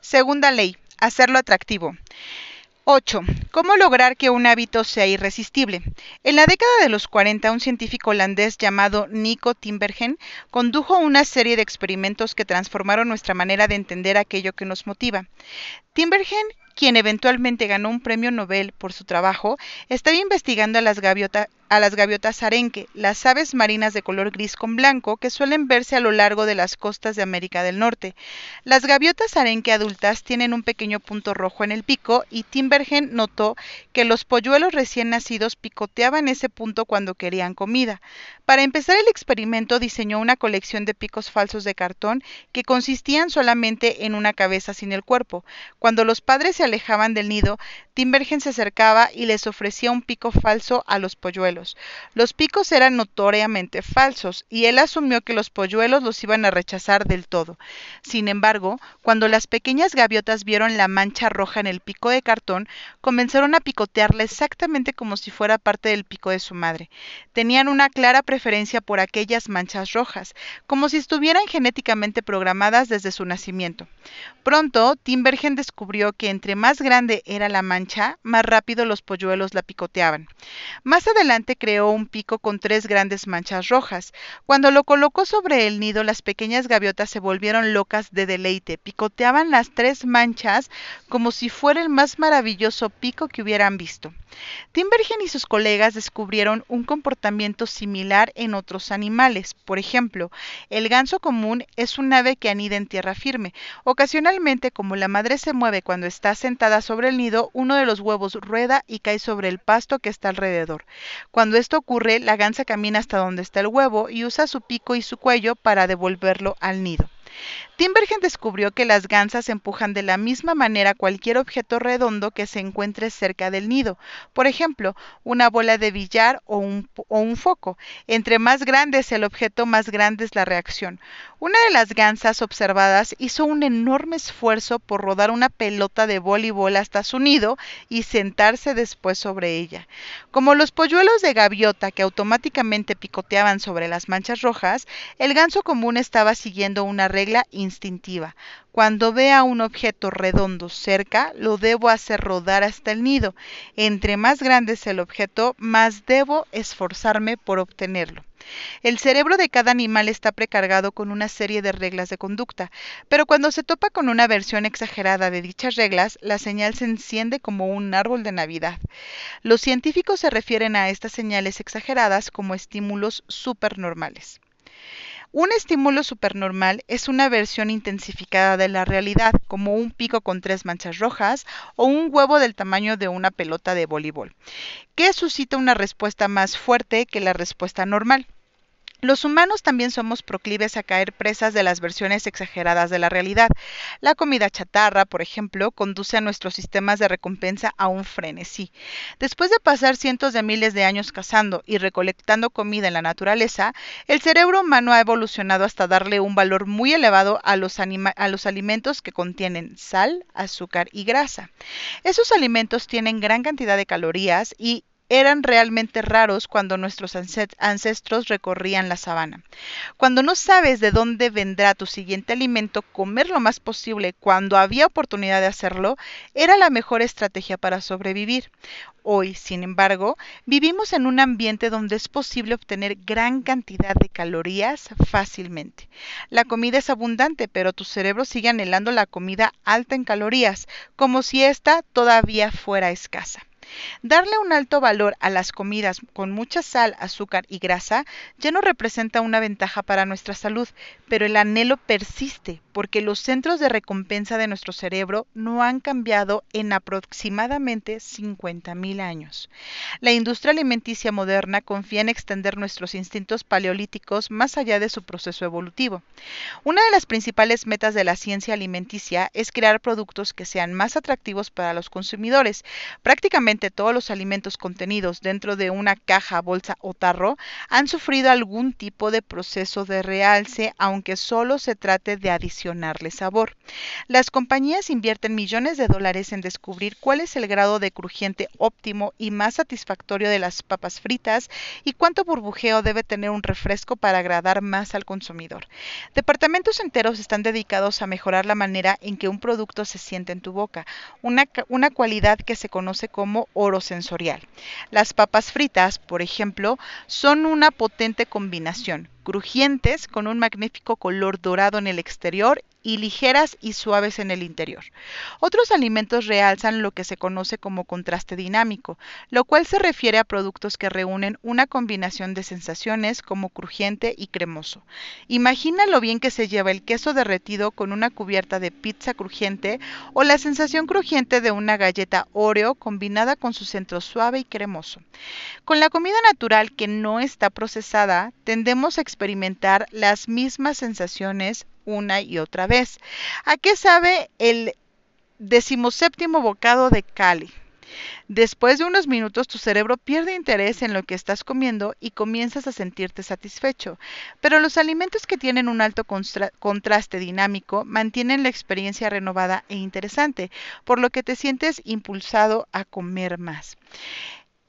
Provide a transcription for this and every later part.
Segunda ley, hacerlo atractivo. 8. ¿Cómo lograr que un hábito sea irresistible? En la década de los 40, un científico holandés llamado Nico Timbergen condujo una serie de experimentos que transformaron nuestra manera de entender aquello que nos motiva. Timbergen quien eventualmente ganó un premio Nobel por su trabajo, estaba investigando a las, a las gaviotas arenque, las aves marinas de color gris con blanco que suelen verse a lo largo de las costas de América del Norte. Las gaviotas arenque adultas tienen un pequeño punto rojo en el pico y Timbergen notó que los polluelos recién nacidos picoteaban ese punto cuando querían comida. Para empezar el experimento diseñó una colección de picos falsos de cartón que consistían solamente en una cabeza sin el cuerpo. Cuando los padres se alejaban del nido, Timbergen se acercaba y les ofrecía un pico falso a los polluelos. Los picos eran notoriamente falsos y él asumió que los polluelos los iban a rechazar del todo. Sin embargo, cuando las pequeñas gaviotas vieron la mancha roja en el pico de cartón, comenzaron a picotearla exactamente como si fuera parte del pico de su madre. Tenían una clara preferencia por aquellas manchas rojas, como si estuvieran genéticamente programadas desde su nacimiento. Pronto, Timbergen descubrió que entre más grande era la mancha, más rápido los polluelos la picoteaban. Más adelante creó un pico con tres grandes manchas rojas. Cuando lo colocó sobre el nido, las pequeñas gaviotas se volvieron locas de deleite. Picoteaban las tres manchas como si fuera el más maravilloso pico que hubieran visto. Timbergen y sus colegas descubrieron un comportamiento similar en otros animales. Por ejemplo, el ganso común es un ave que anida en tierra firme. Ocasionalmente, como la madre se mueve cuando está sentada sobre el nido, uno de los huevos rueda y cae sobre el pasto que está alrededor. Cuando esto ocurre, la gansa camina hasta donde está el huevo y usa su pico y su cuello para devolverlo al nido. Timbergen descubrió que las gansas empujan de la misma manera cualquier objeto redondo que se encuentre cerca del nido, por ejemplo, una bola de billar o un, o un foco. Entre más grande es el objeto, más grande es la reacción. Una de las gansas observadas hizo un enorme esfuerzo por rodar una pelota de voleibol hasta su nido y sentarse después sobre ella. Como los polluelos de gaviota que automáticamente picoteaban sobre las manchas rojas, el ganso común estaba siguiendo una regla instintiva. Cuando vea un objeto redondo cerca, lo debo hacer rodar hasta el nido. Entre más grande es el objeto, más debo esforzarme por obtenerlo. El cerebro de cada animal está precargado con una serie de reglas de conducta, pero cuando se topa con una versión exagerada de dichas reglas, la señal se enciende como un árbol de Navidad. Los científicos se refieren a estas señales exageradas como estímulos supernormales. Un estímulo supernormal es una versión intensificada de la realidad, como un pico con tres manchas rojas o un huevo del tamaño de una pelota de voleibol, que suscita una respuesta más fuerte que la respuesta normal. Los humanos también somos proclives a caer presas de las versiones exageradas de la realidad. La comida chatarra, por ejemplo, conduce a nuestros sistemas de recompensa a un frenesí. Después de pasar cientos de miles de años cazando y recolectando comida en la naturaleza, el cerebro humano ha evolucionado hasta darle un valor muy elevado a los, alimentos que contienen sal, azúcar y grasa. Esos alimentos tienen gran cantidad de calorías y eran realmente raros cuando nuestros ancestros recorrían la sabana. Cuando no sabes de dónde vendrá tu siguiente alimento, comer lo más posible cuando había oportunidad de hacerlo era la mejor estrategia para sobrevivir. Hoy, sin embargo, vivimos en un ambiente donde es posible obtener gran cantidad de calorías fácilmente. La comida es abundante, pero tu cerebro sigue anhelando la comida alta en calorías, como si ésta todavía fuera escasa. Darle un alto valor a las comidas con mucha sal, azúcar y grasa ya no representa una ventaja para nuestra salud, pero el anhelo persiste porque los centros de recompensa de nuestro cerebro no han cambiado en aproximadamente 50.000 años. La industria alimenticia moderna confía en extender nuestros instintos paleolíticos más allá de su proceso evolutivo. Una de las principales metas de la ciencia alimenticia es crear productos que sean más atractivos para los consumidores, prácticamente todos los alimentos contenidos dentro de una caja, bolsa o tarro han sufrido algún tipo de proceso de realce, aunque solo se trate de adicionarle sabor. Las compañías invierten millones de dólares en descubrir cuál es el grado de crujiente óptimo y más satisfactorio de las papas fritas y cuánto burbujeo debe tener un refresco para agradar más al consumidor. Departamentos enteros están dedicados a mejorar la manera en que un producto se siente en tu boca, una, una cualidad que se conoce como oro sensorial. Las papas fritas, por ejemplo, son una potente combinación crujientes con un magnífico color dorado en el exterior y ligeras y suaves en el interior. Otros alimentos realzan lo que se conoce como contraste dinámico, lo cual se refiere a productos que reúnen una combinación de sensaciones como crujiente y cremoso. Imagina lo bien que se lleva el queso derretido con una cubierta de pizza crujiente o la sensación crujiente de una galleta Oreo combinada con su centro suave y cremoso. Con la comida natural que no está procesada, tendemos a experimentar las mismas sensaciones una y otra vez. ¿A qué sabe el decimoséptimo bocado de Cali? Después de unos minutos tu cerebro pierde interés en lo que estás comiendo y comienzas a sentirte satisfecho. Pero los alimentos que tienen un alto contraste dinámico mantienen la experiencia renovada e interesante, por lo que te sientes impulsado a comer más.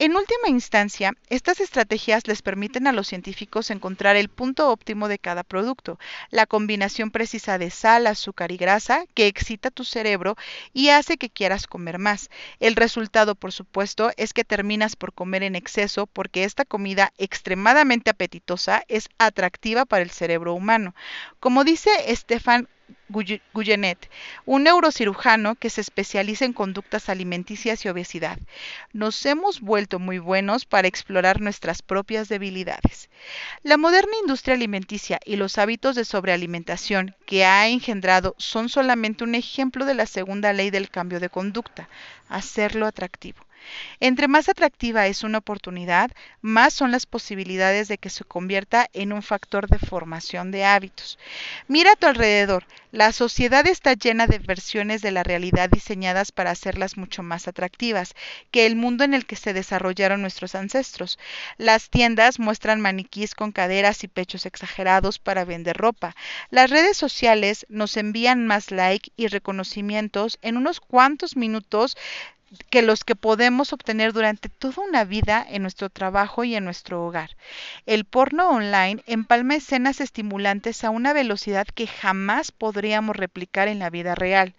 En última instancia, estas estrategias les permiten a los científicos encontrar el punto óptimo de cada producto, la combinación precisa de sal, azúcar y grasa que excita tu cerebro y hace que quieras comer más. El resultado, por supuesto, es que terminas por comer en exceso porque esta comida extremadamente apetitosa es atractiva para el cerebro humano. Como dice Stefan Guyenet, un neurocirujano que se especializa en conductas alimenticias y obesidad. Nos hemos vuelto muy buenos para explorar nuestras propias debilidades. La moderna industria alimenticia y los hábitos de sobrealimentación que ha engendrado son solamente un ejemplo de la segunda ley del cambio de conducta, hacerlo atractivo. Entre más atractiva es una oportunidad, más son las posibilidades de que se convierta en un factor de formación de hábitos. Mira a tu alrededor, la sociedad está llena de versiones de la realidad diseñadas para hacerlas mucho más atractivas que el mundo en el que se desarrollaron nuestros ancestros. Las tiendas muestran maniquís con caderas y pechos exagerados para vender ropa. Las redes sociales nos envían más like y reconocimientos en unos cuantos minutos que los que podemos obtener durante toda una vida en nuestro trabajo y en nuestro hogar. El porno online empalma escenas estimulantes a una velocidad que jamás podríamos replicar en la vida real.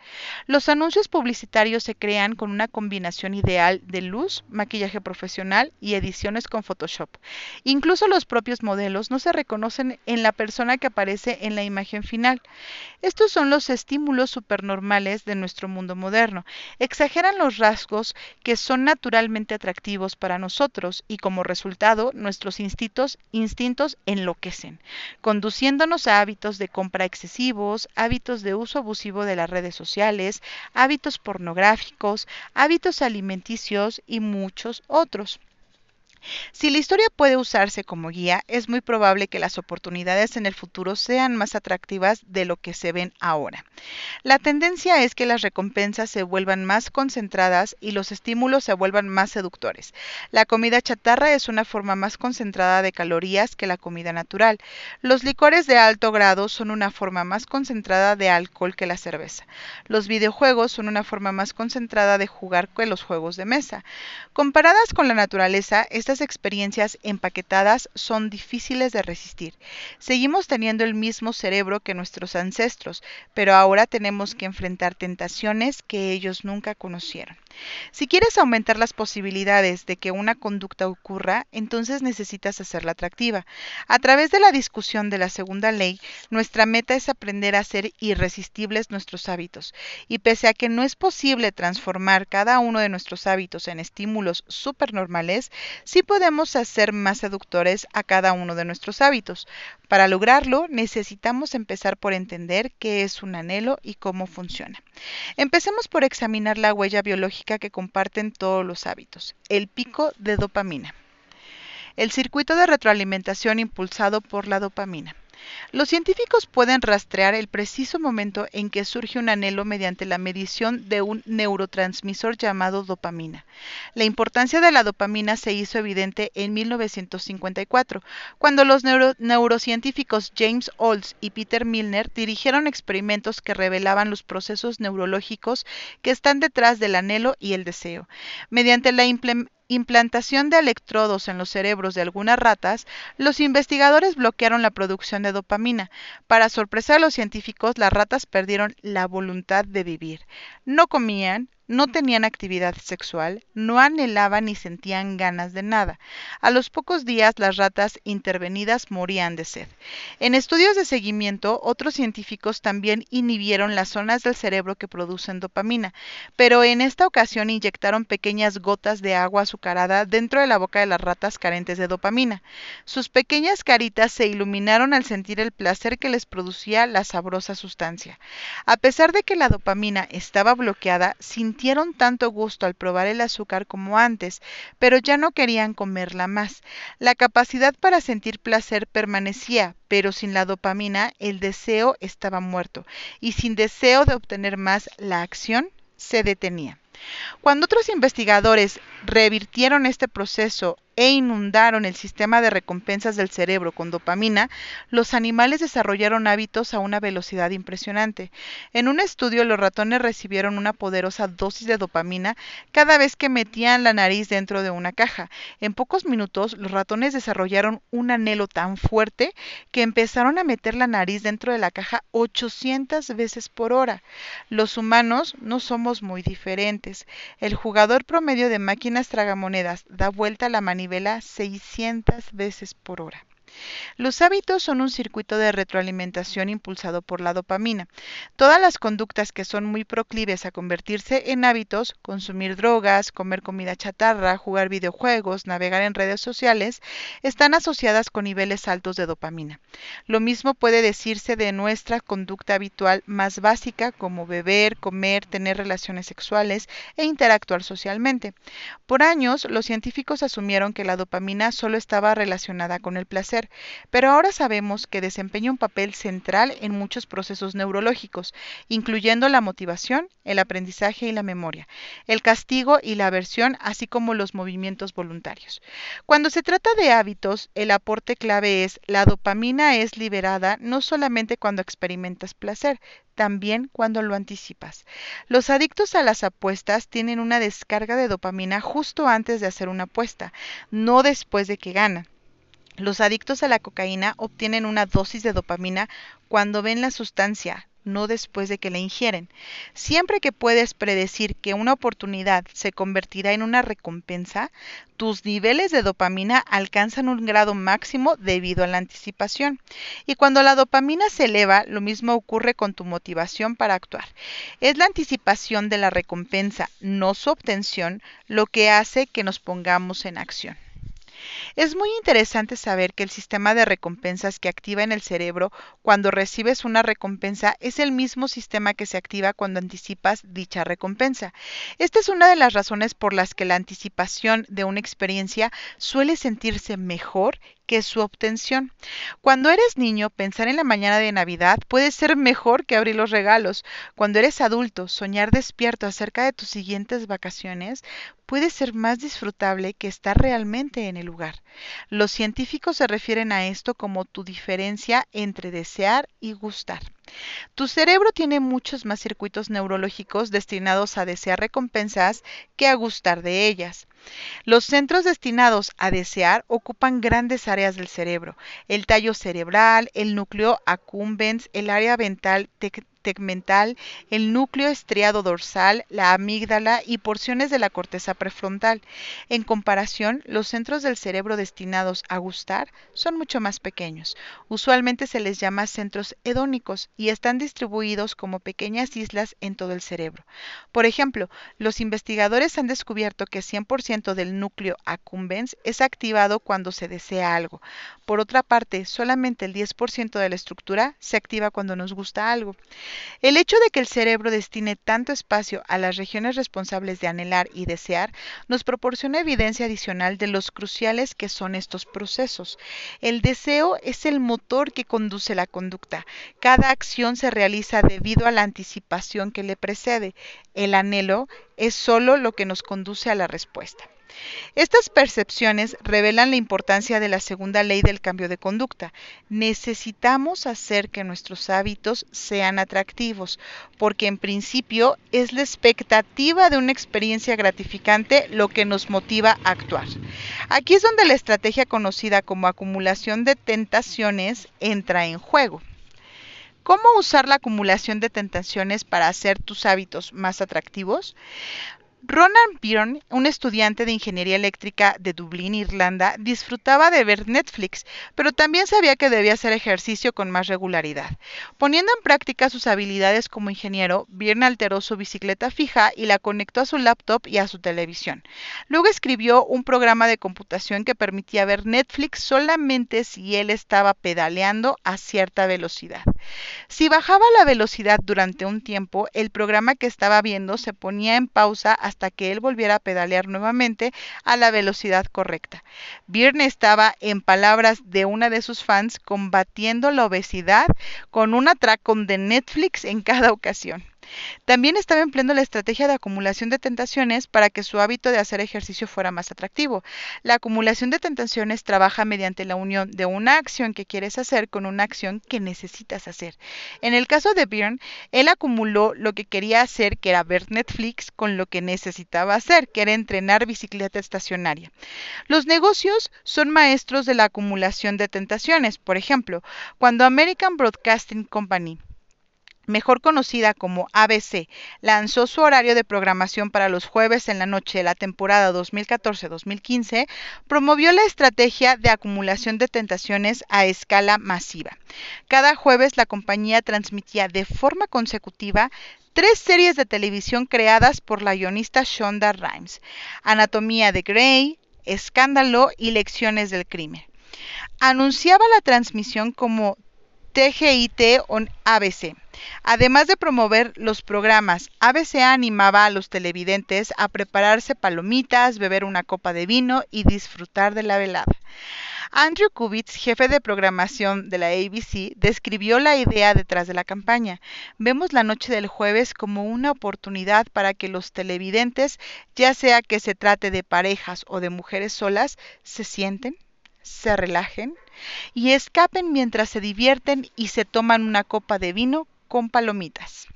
Los anuncios publicitarios se crean con una combinación ideal de luz, maquillaje profesional y ediciones con Photoshop. Incluso los propios modelos no se reconocen en la persona que aparece en la imagen final. Estos son los estímulos supernormales de nuestro mundo moderno. Exageran los que son naturalmente atractivos para nosotros y como resultado nuestros instintos enloquecen, conduciéndonos a hábitos de compra excesivos, hábitos de uso abusivo de las redes sociales, hábitos pornográficos, hábitos alimenticios y muchos otros. Si la historia puede usarse como guía, es muy probable que las oportunidades en el futuro sean más atractivas de lo que se ven ahora. La tendencia es que las recompensas se vuelvan más concentradas y los estímulos se vuelvan más seductores. La comida chatarra es una forma más concentrada de calorías que la comida natural. Los licores de alto grado son una forma más concentrada de alcohol que la cerveza. Los videojuegos son una forma más concentrada de jugar que los juegos de mesa. Comparadas con la naturaleza, estas experiencias empaquetadas son difíciles de resistir. Seguimos teniendo el mismo cerebro que nuestros ancestros, pero ahora tenemos que enfrentar tentaciones que ellos nunca conocieron. Si quieres aumentar las posibilidades de que una conducta ocurra, entonces necesitas hacerla atractiva. A través de la discusión de la segunda ley, nuestra meta es aprender a hacer irresistibles nuestros hábitos. Y pese a que no es posible transformar cada uno de nuestros hábitos en estímulos supernormales, sí podemos hacer más seductores a cada uno de nuestros hábitos. Para lograrlo, necesitamos empezar por entender qué es un anhelo y cómo funciona. Empecemos por examinar la huella biológica que comparten todos los hábitos, el pico de dopamina. El circuito de retroalimentación impulsado por la dopamina. Los científicos pueden rastrear el preciso momento en que surge un anhelo mediante la medición de un neurotransmisor llamado dopamina. La importancia de la dopamina se hizo evidente en 1954, cuando los neurocientíficos James Olds y Peter Milner dirigieron experimentos que revelaban los procesos neurológicos que están detrás del anhelo y el deseo. Mediante la implementación implantación de electrodos en los cerebros de algunas ratas, los investigadores bloquearon la producción de dopamina. Para sorpresa de los científicos, las ratas perdieron la voluntad de vivir. No comían, no tenían actividad sexual, no anhelaban ni sentían ganas de nada. A los pocos días las ratas intervenidas morían de sed. En estudios de seguimiento, otros científicos también inhibieron las zonas del cerebro que producen dopamina, pero en esta ocasión inyectaron pequeñas gotas de agua azucarada dentro de la boca de las ratas carentes de dopamina. Sus pequeñas caritas se iluminaron al sentir el placer que les producía la sabrosa sustancia. A pesar de que la dopamina estaba bloqueada, sintieron sintieron tanto gusto al probar el azúcar como antes, pero ya no querían comerla más. La capacidad para sentir placer permanecía, pero sin la dopamina el deseo estaba muerto, y sin deseo de obtener más la acción se detenía. Cuando otros investigadores revirtieron este proceso e inundaron el sistema de recompensas del cerebro con dopamina, los animales desarrollaron hábitos a una velocidad impresionante. En un estudio, los ratones recibieron una poderosa dosis de dopamina cada vez que metían la nariz dentro de una caja. En pocos minutos, los ratones desarrollaron un anhelo tan fuerte que empezaron a meter la nariz dentro de la caja 800 veces por hora. Los humanos no somos muy diferentes. El jugador promedio de máquinas tragamonedas da vuelta la manivela 600 veces por hora. Los hábitos son un circuito de retroalimentación impulsado por la dopamina. Todas las conductas que son muy proclives a convertirse en hábitos, consumir drogas, comer comida chatarra, jugar videojuegos, navegar en redes sociales, están asociadas con niveles altos de dopamina. Lo mismo puede decirse de nuestra conducta habitual más básica como beber, comer, tener relaciones sexuales e interactuar socialmente. Por años, los científicos asumieron que la dopamina solo estaba relacionada con el placer pero ahora sabemos que desempeña un papel central en muchos procesos neurológicos, incluyendo la motivación, el aprendizaje y la memoria, el castigo y la aversión, así como los movimientos voluntarios. Cuando se trata de hábitos, el aporte clave es la dopamina es liberada no solamente cuando experimentas placer, también cuando lo anticipas. Los adictos a las apuestas tienen una descarga de dopamina justo antes de hacer una apuesta, no después de que ganan. Los adictos a la cocaína obtienen una dosis de dopamina cuando ven la sustancia, no después de que la ingieren. Siempre que puedes predecir que una oportunidad se convertirá en una recompensa, tus niveles de dopamina alcanzan un grado máximo debido a la anticipación. Y cuando la dopamina se eleva, lo mismo ocurre con tu motivación para actuar. Es la anticipación de la recompensa, no su obtención, lo que hace que nos pongamos en acción. Es muy interesante saber que el sistema de recompensas que activa en el cerebro cuando recibes una recompensa es el mismo sistema que se activa cuando anticipas dicha recompensa. Esta es una de las razones por las que la anticipación de una experiencia suele sentirse mejor que su obtención. Cuando eres niño, pensar en la mañana de Navidad puede ser mejor que abrir los regalos. Cuando eres adulto, soñar despierto acerca de tus siguientes vacaciones puede ser más disfrutable que estar realmente en el lugar. Los científicos se refieren a esto como tu diferencia entre desear y gustar. Tu cerebro tiene muchos más circuitos neurológicos destinados a desear recompensas que a gustar de ellas. Los centros destinados a desear ocupan grandes áreas del cerebro, el tallo cerebral, el núcleo accumbens, el área ventral tegmental, el núcleo estriado dorsal, la amígdala y porciones de la corteza prefrontal. En comparación, los centros del cerebro destinados a gustar son mucho más pequeños. Usualmente se les llama centros hedónicos y están distribuidos como pequeñas islas en todo el cerebro. Por ejemplo, los investigadores han descubierto que 100% del núcleo accumbens es activado cuando se desea algo. Por otra parte, solamente el 10% de la estructura se activa cuando nos gusta algo. El hecho de que el cerebro destine tanto espacio a las regiones responsables de anhelar y desear nos proporciona evidencia adicional de los cruciales que son estos procesos. El deseo es el motor que conduce la conducta. Cada acción se realiza debido a la anticipación que le precede. El anhelo es solo lo que nos conduce a la respuesta. Estas percepciones revelan la importancia de la segunda ley del cambio de conducta. Necesitamos hacer que nuestros hábitos sean atractivos, porque en principio es la expectativa de una experiencia gratificante lo que nos motiva a actuar. Aquí es donde la estrategia conocida como acumulación de tentaciones entra en juego. ¿Cómo usar la acumulación de tentaciones para hacer tus hábitos más atractivos? Ronan Byrne, un estudiante de ingeniería eléctrica de Dublín, Irlanda, disfrutaba de ver Netflix, pero también sabía que debía hacer ejercicio con más regularidad. Poniendo en práctica sus habilidades como ingeniero, Byrne alteró su bicicleta fija y la conectó a su laptop y a su televisión. Luego escribió un programa de computación que permitía ver Netflix solamente si él estaba pedaleando a cierta velocidad. Si bajaba la velocidad durante un tiempo, el programa que estaba viendo se ponía en pausa hasta que él volviera a pedalear nuevamente a la velocidad correcta. Byrne estaba, en palabras de una de sus fans, combatiendo la obesidad con un atracón de Netflix en cada ocasión. También estaba empleando la estrategia de acumulación de tentaciones para que su hábito de hacer ejercicio fuera más atractivo. La acumulación de tentaciones trabaja mediante la unión de una acción que quieres hacer con una acción que necesitas hacer. En el caso de Byrne, él acumuló lo que quería hacer, que era ver Netflix, con lo que necesitaba hacer, que era entrenar bicicleta estacionaria. Los negocios son maestros de la acumulación de tentaciones. Por ejemplo, cuando American Broadcasting Company mejor conocida como ABC, lanzó su horario de programación para los jueves en la noche de la temporada 2014-2015, promovió la estrategia de acumulación de tentaciones a escala masiva. Cada jueves la compañía transmitía de forma consecutiva tres series de televisión creadas por la guionista Shonda Rhimes, Anatomía de Grey, Escándalo y Lecciones del Crimen. Anunciaba la transmisión como TGIT on ABC. Además de promover los programas, ABC animaba a los televidentes a prepararse palomitas, beber una copa de vino y disfrutar de la velada. Andrew Kubitz, jefe de programación de la ABC, describió la idea detrás de la campaña. Vemos la noche del jueves como una oportunidad para que los televidentes, ya sea que se trate de parejas o de mujeres solas, se sienten, se relajen y escapen mientras se divierten y se toman una copa de vino con palomitas.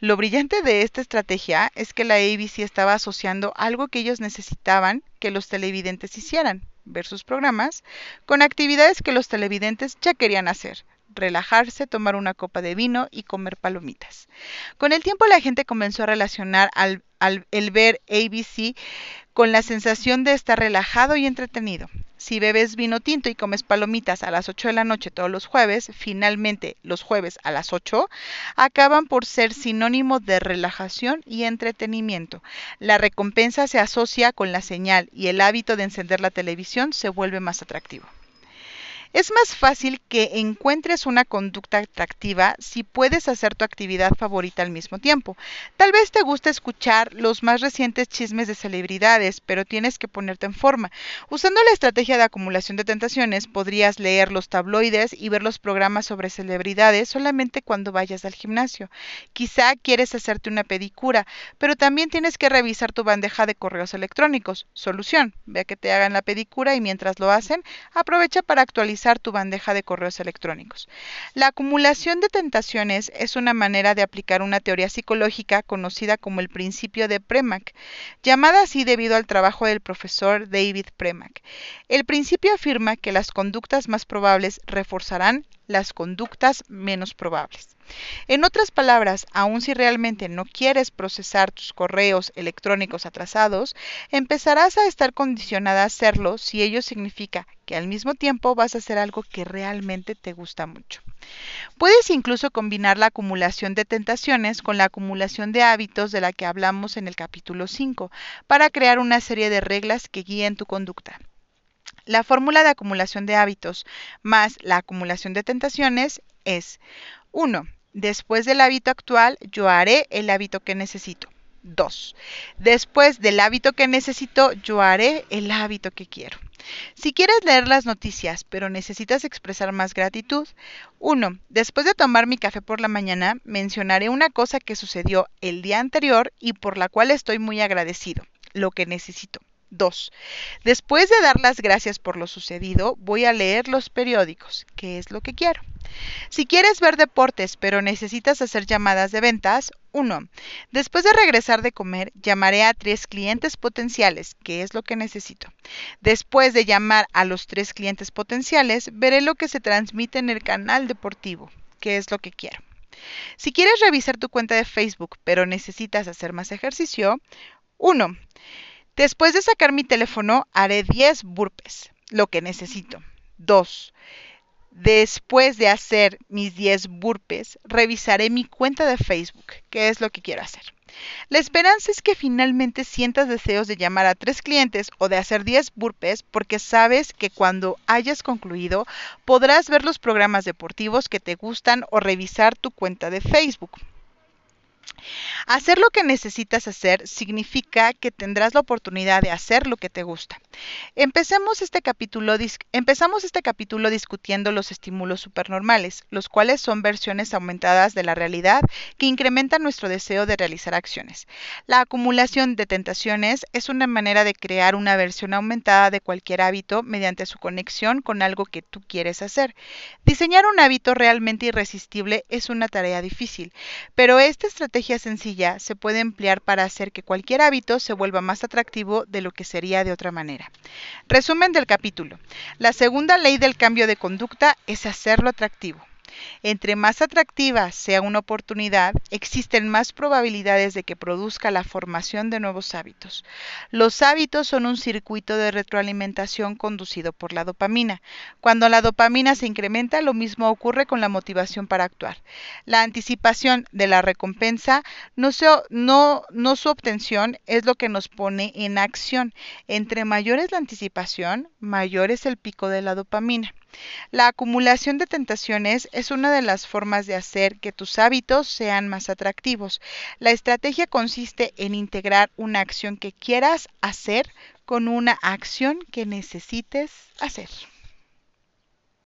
Lo brillante de esta estrategia es que la ABC estaba asociando algo que ellos necesitaban que los televidentes hicieran, ver sus programas, con actividades que los televidentes ya querían hacer, relajarse, tomar una copa de vino y comer palomitas. Con el tiempo la gente comenzó a relacionar al, el ver ABC con la sensación de estar relajado y entretenido. Si bebes vino tinto y comes palomitas a las 8 de la noche todos los jueves, finalmente los jueves a las 8, acaban por ser sinónimo de relajación y entretenimiento. La recompensa se asocia con la señal y el hábito de encender la televisión se vuelve más atractivo. Es más fácil que encuentres una conducta atractiva si puedes hacer tu actividad favorita al mismo tiempo. Tal vez te guste escuchar los más recientes chismes de celebridades, pero tienes que ponerte en forma. Usando la estrategia de acumulación de tentaciones, podrías leer los tabloides y ver los programas sobre celebridades solamente cuando vayas al gimnasio. Quizá quieres hacerte una pedicura, pero también tienes que revisar tu bandeja de correos electrónicos. Solución, ve que te hagan la pedicura y mientras lo hacen, aprovecha para actualizar tu bandeja de correos electrónicos. La acumulación de tentaciones es una manera de aplicar una teoría psicológica conocida como el principio de Premack, llamada así debido al trabajo del profesor David Premack. El principio afirma que las conductas más probables reforzarán las conductas menos probables. En otras palabras, aun si realmente no quieres procesar tus correos electrónicos atrasados, empezarás a estar condicionada a hacerlo si ello significa que al mismo tiempo vas a hacer algo que realmente te gusta mucho. Puedes incluso combinar la acumulación de tentaciones con la acumulación de hábitos de la que hablamos en el capítulo 5 para crear una serie de reglas que guíen tu conducta. La fórmula de acumulación de hábitos más la acumulación de tentaciones es 1. Después del hábito actual, yo haré el hábito que necesito. 2. Después del hábito que necesito, yo haré el hábito que quiero. Si quieres leer las noticias, pero necesitas expresar más gratitud, 1. Después de tomar mi café por la mañana, mencionaré una cosa que sucedió el día anterior y por la cual estoy muy agradecido, lo que necesito. 2. Después de dar las gracias por lo sucedido, voy a leer los periódicos, que es lo que quiero. Si quieres ver deportes, pero necesitas hacer llamadas de ventas, 1. Después de regresar de comer, llamaré a tres clientes potenciales, que es lo que necesito. Después de llamar a los tres clientes potenciales, veré lo que se transmite en el canal deportivo, que es lo que quiero. Si quieres revisar tu cuenta de Facebook, pero necesitas hacer más ejercicio, 1. Después de sacar mi teléfono, haré 10 burpes, lo que necesito. 2. Después de hacer mis 10 burpes, revisaré mi cuenta de Facebook, que es lo que quiero hacer. La esperanza es que finalmente sientas deseos de llamar a tres clientes o de hacer 10 burpes porque sabes que cuando hayas concluido podrás ver los programas deportivos que te gustan o revisar tu cuenta de Facebook. Hacer lo que necesitas hacer significa que tendrás la oportunidad de hacer lo que te gusta. Empecemos este capítulo, empezamos este capítulo discutiendo los estímulos supernormales, los cuales son versiones aumentadas de la realidad que incrementan nuestro deseo de realizar acciones. La acumulación de tentaciones es una manera de crear una versión aumentada de cualquier hábito mediante su conexión con algo que tú quieres hacer. Diseñar un hábito realmente irresistible es una tarea difícil, pero esta estrategia sencilla se puede emplear para hacer que cualquier hábito se vuelva más atractivo de lo que sería de otra manera. Resumen del capítulo. La segunda ley del cambio de conducta es hacerlo atractivo. Entre más atractiva sea una oportunidad, existen más probabilidades de que produzca la formación de nuevos hábitos. Los hábitos son un circuito de retroalimentación conducido por la dopamina. Cuando la dopamina se incrementa, lo mismo ocurre con la motivación para actuar. La anticipación de la recompensa, no, su obtención, es lo que nos pone en acción. Entre mayor es la anticipación, mayor es el pico de la dopamina. La acumulación de tentaciones es una de las formas de hacer que tus hábitos sean más atractivos. La estrategia consiste en integrar una acción que quieras hacer con una acción que necesites hacer.